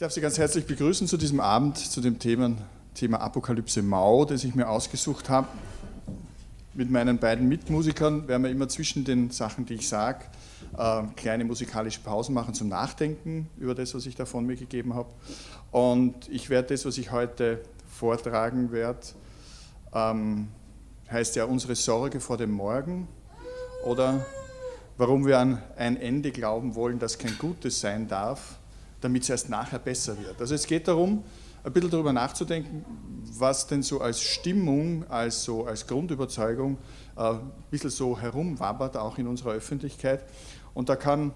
darf Sie ganz herzlich begrüßen zu diesem Abend, zu dem Thema, Thema Apokalypse Mau, das ich mir ausgesucht habe. Mit meinen beiden Mitmusikern werden wir immer zwischen den Sachen, die ich sage, äh, kleine musikalische Pausen machen zum Nachdenken über das, was ich da von mir gegeben habe. Und ich werde das, was ich heute vortragen werde, ähm, heißt ja unsere Sorge vor dem Morgen oder warum wir an ein Ende glauben wollen, das kein Gutes sein darf damit es erst nachher besser wird. Also es geht darum, ein bisschen darüber nachzudenken, was denn so als Stimmung, als, so, als Grundüberzeugung äh, ein bisschen so herumwabbert, auch in unserer Öffentlichkeit. Und da kann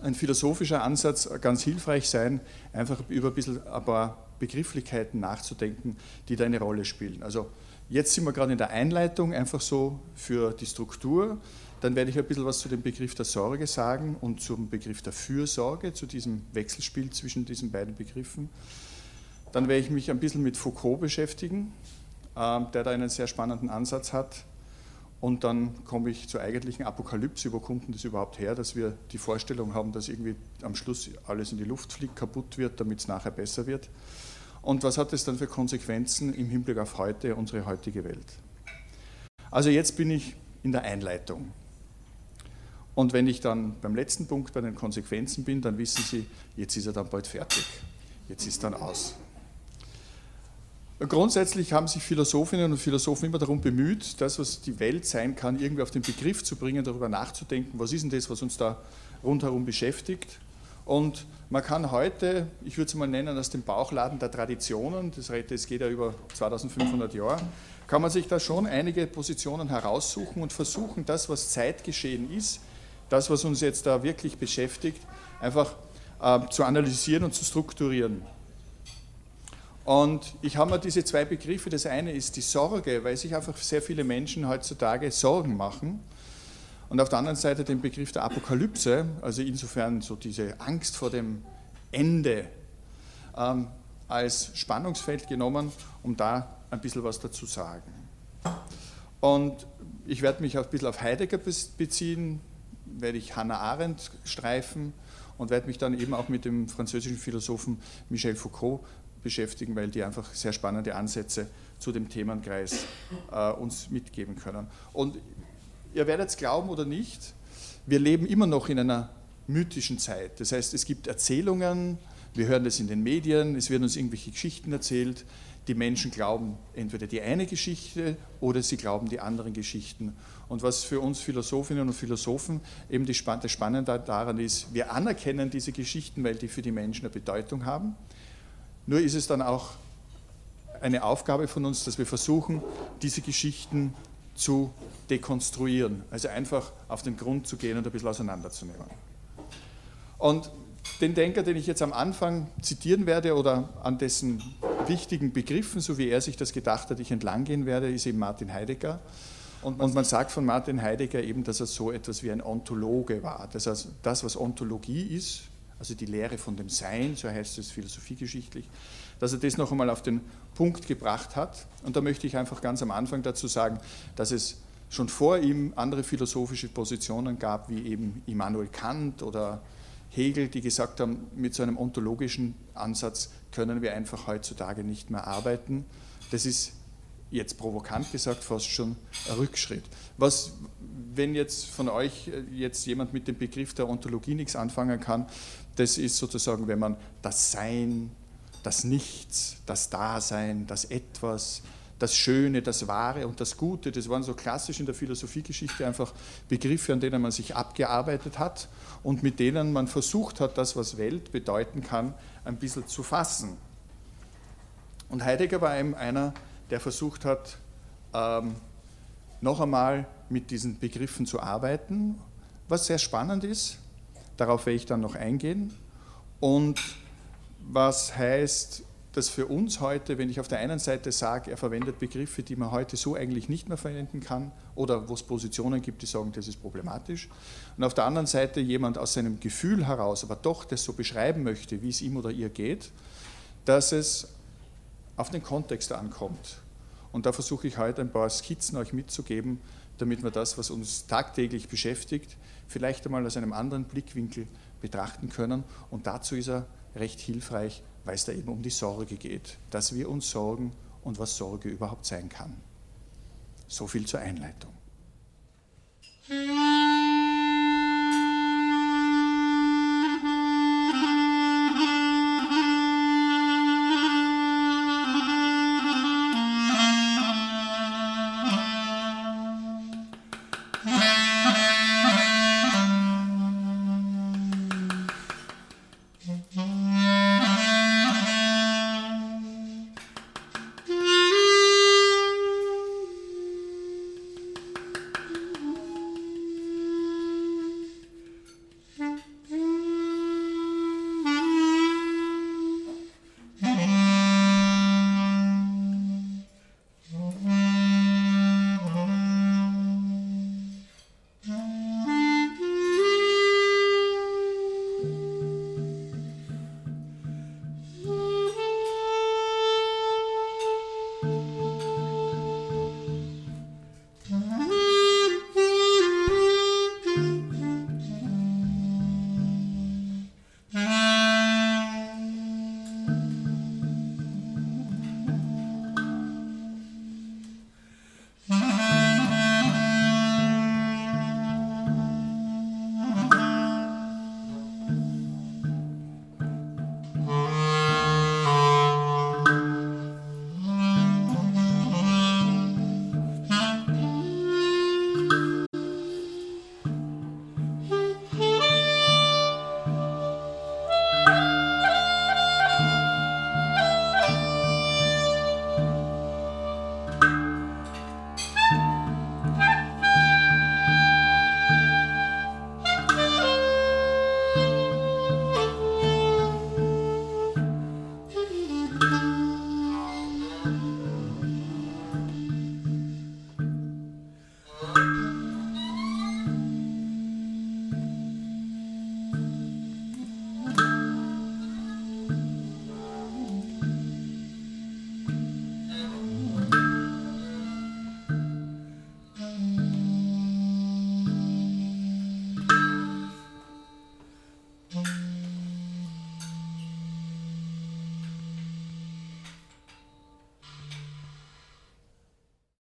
ein philosophischer Ansatz ganz hilfreich sein, einfach über ein bisschen ein paar Begrifflichkeiten nachzudenken, die da eine Rolle spielen. Also jetzt sind wir gerade in der Einleitung, einfach so für die Struktur. Dann werde ich ein bisschen was zu dem Begriff der Sorge sagen und zum Begriff der Fürsorge, zu diesem Wechselspiel zwischen diesen beiden Begriffen. Dann werde ich mich ein bisschen mit Foucault beschäftigen, ähm, der da einen sehr spannenden Ansatz hat. Und dann komme ich zur eigentlichen Apokalypse. Wo kommt denn das überhaupt her, dass wir die Vorstellung haben, dass irgendwie am Schluss alles in die Luft fliegt, kaputt wird, damit es nachher besser wird? Und was hat das dann für Konsequenzen im Hinblick auf heute, unsere heutige Welt? Also jetzt bin ich in der Einleitung. Und wenn ich dann beim letzten Punkt bei den Konsequenzen bin, dann wissen Sie, jetzt ist er dann bald fertig. Jetzt ist dann aus. Grundsätzlich haben sich Philosophinnen und Philosophen immer darum bemüht, das, was die Welt sein kann, irgendwie auf den Begriff zu bringen, darüber nachzudenken, was ist denn das, was uns da rundherum beschäftigt. Und man kann heute, ich würde es mal nennen, aus dem Bauchladen der Traditionen, das geht ja über 2500 Jahre, kann man sich da schon einige Positionen heraussuchen und versuchen, das, was Zeitgeschehen ist, das, was uns jetzt da wirklich beschäftigt, einfach äh, zu analysieren und zu strukturieren. Und ich habe mir diese zwei Begriffe, das eine ist die Sorge, weil sich einfach sehr viele Menschen heutzutage Sorgen machen. Und auf der anderen Seite den Begriff der Apokalypse, also insofern so diese Angst vor dem Ende, ähm, als Spannungsfeld genommen, um da ein bisschen was dazu sagen. Und ich werde mich auch ein bisschen auf Heidegger beziehen, werde ich Hannah Arendt streifen und werde mich dann eben auch mit dem französischen Philosophen Michel Foucault beschäftigen, weil die einfach sehr spannende Ansätze zu dem Themenkreis äh, uns mitgeben können. Und ihr werdet es glauben oder nicht, wir leben immer noch in einer mythischen Zeit. Das heißt, es gibt Erzählungen, wir hören das in den Medien, es werden uns irgendwelche Geschichten erzählt. Die Menschen glauben entweder die eine Geschichte oder sie glauben die anderen Geschichten. Und was für uns Philosophinnen und Philosophen eben das Spannende daran ist, wir anerkennen diese Geschichten, weil die für die Menschen eine Bedeutung haben. Nur ist es dann auch eine Aufgabe von uns, dass wir versuchen, diese Geschichten zu dekonstruieren, also einfach auf den Grund zu gehen und ein bisschen auseinanderzunehmen. Und den Denker, den ich jetzt am Anfang zitieren werde oder an dessen wichtigen Begriffen, so wie er sich das gedacht hat, ich entlang gehen werde, ist eben Martin Heidegger. Und, und man sagt von Martin Heidegger eben, dass er so etwas wie ein Ontologe war. Das heißt, das, was Ontologie ist, also die Lehre von dem Sein, so heißt es philosophiegeschichtlich, dass er das noch einmal auf den Punkt gebracht hat. Und da möchte ich einfach ganz am Anfang dazu sagen, dass es schon vor ihm andere philosophische Positionen gab, wie eben Immanuel Kant oder Hegel, die gesagt haben, mit so einem ontologischen Ansatz können wir einfach heutzutage nicht mehr arbeiten. Das ist jetzt provokant gesagt, fast schon ein Rückschritt. Was, wenn jetzt von euch äh, jetzt jemand mit dem Begriff der Ontologie nichts anfangen kann, das ist sozusagen, wenn man das Sein, das Nichts, das Dasein, das Etwas, das Schöne, das Wahre und das Gute, das waren so klassisch in der Philosophiegeschichte einfach Begriffe, an denen man sich abgearbeitet hat und mit denen man versucht hat, das, was Welt bedeuten kann, ein bisschen zu fassen. Und Heidegger war eben einer, der versucht hat, ähm, noch einmal mit diesen Begriffen zu arbeiten, was sehr spannend ist. Darauf werde ich dann noch eingehen. Und was heißt, dass für uns heute, wenn ich auf der einen Seite sage, er verwendet Begriffe, die man heute so eigentlich nicht mehr verwenden kann, oder wo es Positionen gibt, die sagen, das ist problematisch, und auf der anderen Seite jemand aus seinem Gefühl heraus aber doch das so beschreiben möchte, wie es ihm oder ihr geht, dass es auf den Kontext ankommt. Und da versuche ich heute ein paar Skizzen euch mitzugeben, damit wir das, was uns tagtäglich beschäftigt, vielleicht einmal aus einem anderen Blickwinkel betrachten können. Und dazu ist er recht hilfreich, weil es da eben um die Sorge geht, dass wir uns sorgen und was Sorge überhaupt sein kann. So viel zur Einleitung.